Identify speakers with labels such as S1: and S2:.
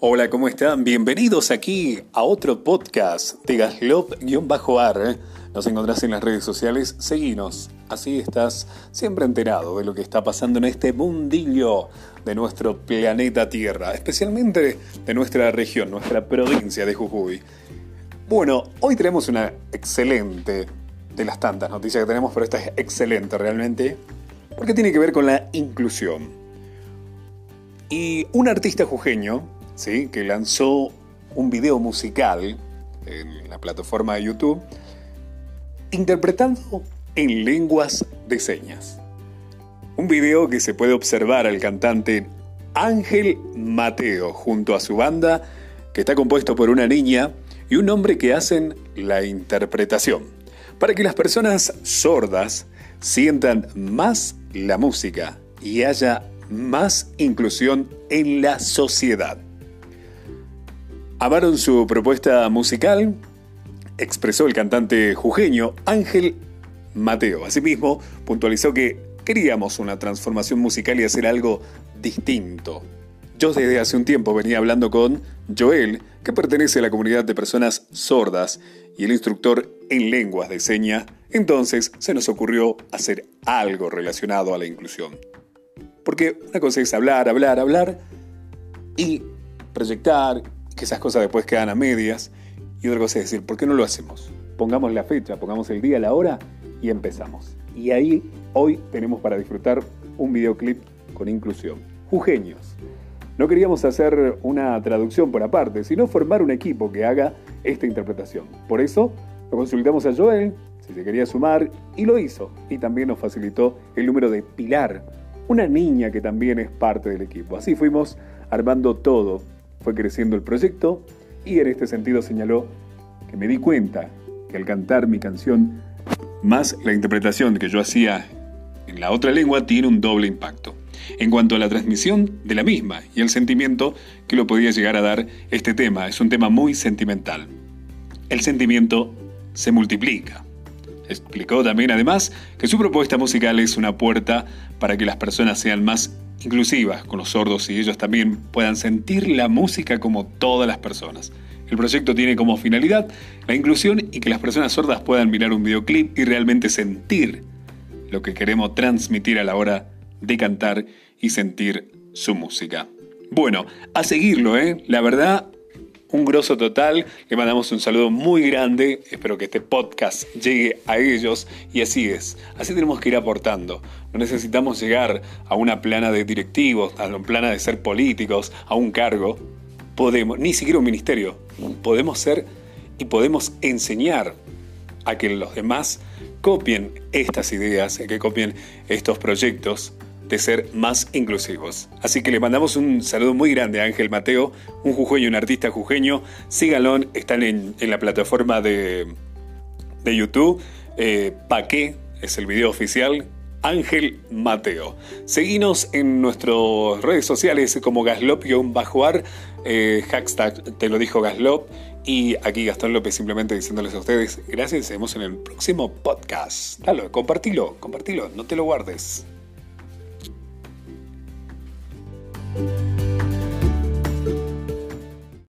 S1: Hola, ¿cómo están? Bienvenidos aquí a otro podcast de Gaslop-Ar. Nos encontrás en las redes sociales, seguinos. Así estás siempre enterado de lo que está pasando en este mundillo de nuestro planeta Tierra, especialmente de nuestra región, nuestra provincia de Jujuy. Bueno, hoy tenemos una excelente, de las tantas noticias que tenemos, pero esta es excelente realmente, porque tiene que ver con la inclusión. Y un artista jujeño, que lanzó un video musical en la plataforma de YouTube, interpretando en lenguas de señas. Un video que se puede observar al cantante Ángel Mateo junto a su banda, que está compuesto por una niña y un hombre que hacen la interpretación, para que las personas sordas sientan más la música y haya más inclusión en la sociedad. Amaron su propuesta musical, expresó el cantante jujeño Ángel Mateo. Asimismo, puntualizó que queríamos una transformación musical y hacer algo distinto. Yo desde hace un tiempo venía hablando con Joel, que pertenece a la comunidad de personas sordas y el instructor en lenguas de señas, entonces se nos ocurrió hacer algo relacionado a la inclusión. Porque una cosa es hablar, hablar, hablar y proyectar que esas cosas después quedan a medias. Y otra cosa es decir, ¿por qué no lo hacemos? Pongamos la fecha, pongamos el día, la hora y empezamos. Y ahí hoy tenemos para disfrutar un videoclip con inclusión. Jujeños. No queríamos hacer una traducción por aparte, sino formar un equipo que haga esta interpretación. Por eso lo consultamos a Joel, si se quería sumar, y lo hizo. Y también nos facilitó el número de Pilar, una niña que también es parte del equipo. Así fuimos armando todo creciendo el proyecto y en este sentido señaló que me di cuenta que al cantar mi canción, más la interpretación que yo hacía en la otra lengua, tiene un doble impacto. En cuanto a la transmisión de la misma y el sentimiento que lo podía llegar a dar este tema, es un tema muy sentimental. El sentimiento se multiplica. Explicó también además que su propuesta musical es una puerta para que las personas sean más inclusivas con los sordos y ellos también puedan sentir la música como todas las personas. El proyecto tiene como finalidad la inclusión y que las personas sordas puedan mirar un videoclip y realmente sentir lo que queremos transmitir a la hora de cantar y sentir su música. Bueno, a seguirlo, ¿eh? La verdad, un grosso total. Le mandamos un saludo muy grande. Espero que este podcast llegue a ellos y así es. Así tenemos que ir aportando. No necesitamos llegar a una plana de directivos, a una plana de ser políticos, a un cargo. Podemos, ni siquiera un ministerio. Podemos ser y podemos enseñar a que los demás copien estas ideas, que copien estos proyectos de ser más inclusivos. Así que le mandamos un saludo muy grande a Ángel Mateo, un jujeño, un artista jujeño. Síganlo, están en, la plataforma de, de YouTube. Eh, pa' qué es el video oficial. Ángel Mateo. Seguinos en nuestras redes sociales como Gaslop-ar, eh, hashtag te lo dijo Gaslop. Y aquí Gastón López simplemente diciéndoles a ustedes gracias. Nos vemos en el próximo podcast. Dale, compartilo, compartilo, no te lo guardes. Música